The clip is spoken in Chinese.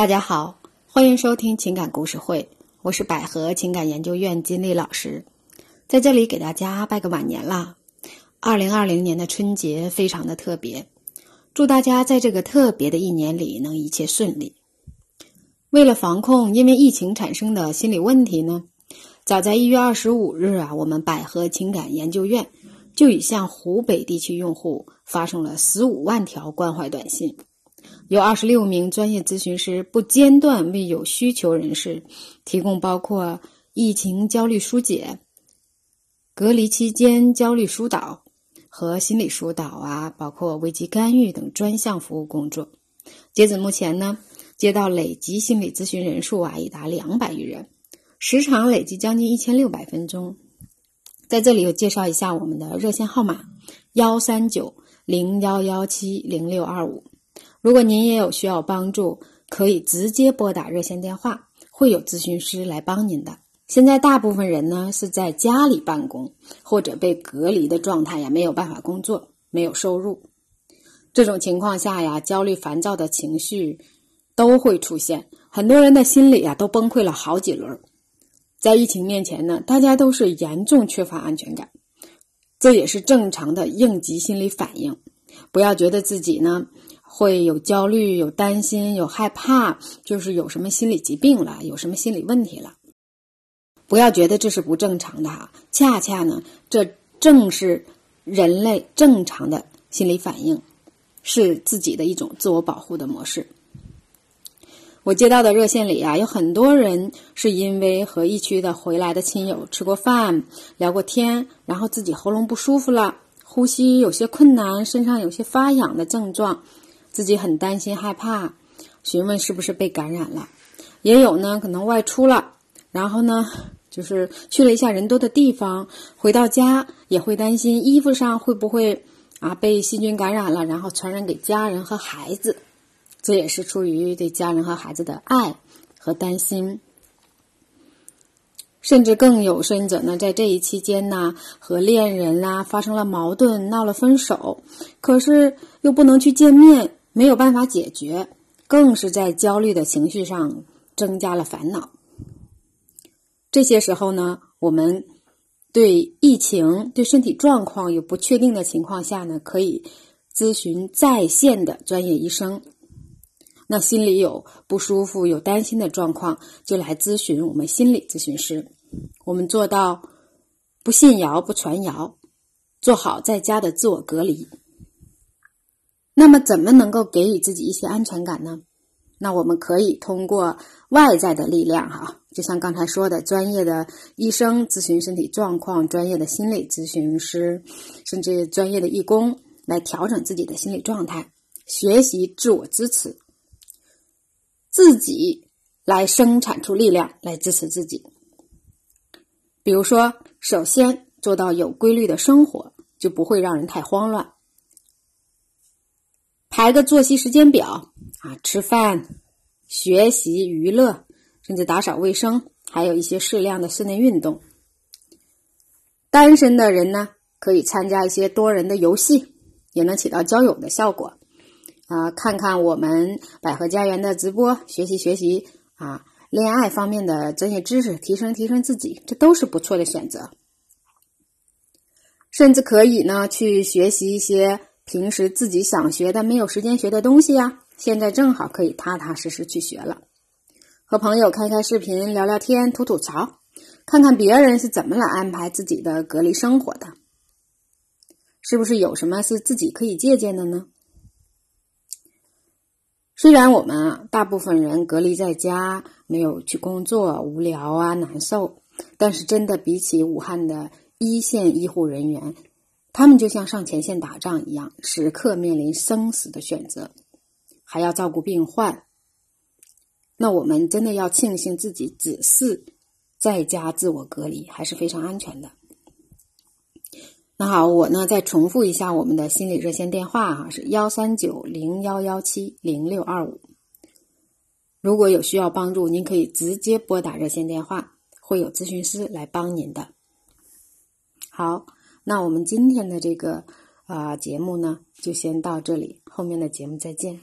大家好，欢迎收听情感故事会，我是百合情感研究院金丽老师，在这里给大家拜个晚年啦。二零二零年的春节非常的特别，祝大家在这个特别的一年里能一切顺利。为了防控因为疫情产生的心理问题呢，早在一月二十五日啊，我们百合情感研究院就已向湖北地区用户发送了十五万条关怀短信。有二十六名专业咨询师不间断为有需求人士提供包括疫情焦虑疏解、隔离期间焦虑疏导和心理疏导啊，包括危机干预等专项服务工作。截止目前呢，接到累计心理咨询人数啊已达两百余人，时长累计将近一千六百分钟。在这里我介绍一下我们的热线号码：幺三九零幺幺七零六二五。如果您也有需要帮助，可以直接拨打热线电话，会有咨询师来帮您的。现在大部分人呢是在家里办公或者被隔离的状态呀，没有办法工作，没有收入。这种情况下呀，焦虑、烦躁的情绪都会出现，很多人的心里啊都崩溃了好几轮。在疫情面前呢，大家都是严重缺乏安全感，这也是正常的应急心理反应。不要觉得自己呢。会有焦虑、有担心、有害怕，就是有什么心理疾病了，有什么心理问题了。不要觉得这是不正常的哈，恰恰呢，这正是人类正常的心理反应，是自己的一种自我保护的模式。我接到的热线里啊，有很多人是因为和疫区的回来的亲友吃过饭、聊过天，然后自己喉咙不舒服了，呼吸有些困难，身上有些发痒的症状。自己很担心害怕，询问是不是被感染了，也有呢，可能外出了，然后呢，就是去了一下人多的地方，回到家也会担心衣服上会不会啊被细菌感染了，然后传染给家人和孩子，这也是出于对家人和孩子的爱和担心。甚至更有甚者呢，在这一期间呢，和恋人啦发生了矛盾，闹了分手，可是又不能去见面。没有办法解决，更是在焦虑的情绪上增加了烦恼。这些时候呢，我们对疫情、对身体状况有不确定的情况下呢，可以咨询在线的专业医生。那心里有不舒服、有担心的状况，就来咨询我们心理咨询师。我们做到不信谣、不传谣，做好在家的自我隔离。那么，怎么能够给予自己一些安全感呢？那我们可以通过外在的力量，哈，就像刚才说的，专业的医生咨询身体状况，专业的心理咨询师，甚至专业的义工来调整自己的心理状态，学习自我支持，自己来生产出力量来支持自己。比如说，首先做到有规律的生活，就不会让人太慌乱。排个作息时间表啊，吃饭、学习、娱乐，甚至打扫卫生，还有一些适量的室内运动。单身的人呢，可以参加一些多人的游戏，也能起到交友的效果。啊，看看我们百合家园的直播，学习学习啊，恋爱方面的专业知识，提升提升自己，这都是不错的选择。甚至可以呢，去学习一些。平时自己想学的没有时间学的东西呀，现在正好可以踏踏实实去学了。和朋友开开视频聊聊天、吐吐槽，看看别人是怎么来安排自己的隔离生活的，是不是有什么是自己可以借鉴的呢？虽然我们啊，大部分人隔离在家，没有去工作，无聊啊，难受，但是真的比起武汉的一线医护人员。他们就像上前线打仗一样，时刻面临生死的选择，还要照顾病患。那我们真的要庆幸自己只是在家自我隔离，还是非常安全的。那好，我呢再重复一下我们的心理热线电话哈，是幺三九零幺幺七零六二五。如果有需要帮助，您可以直接拨打热线电话，会有咨询师来帮您的。好。那我们今天的这个啊节目呢，就先到这里，后面的节目再见。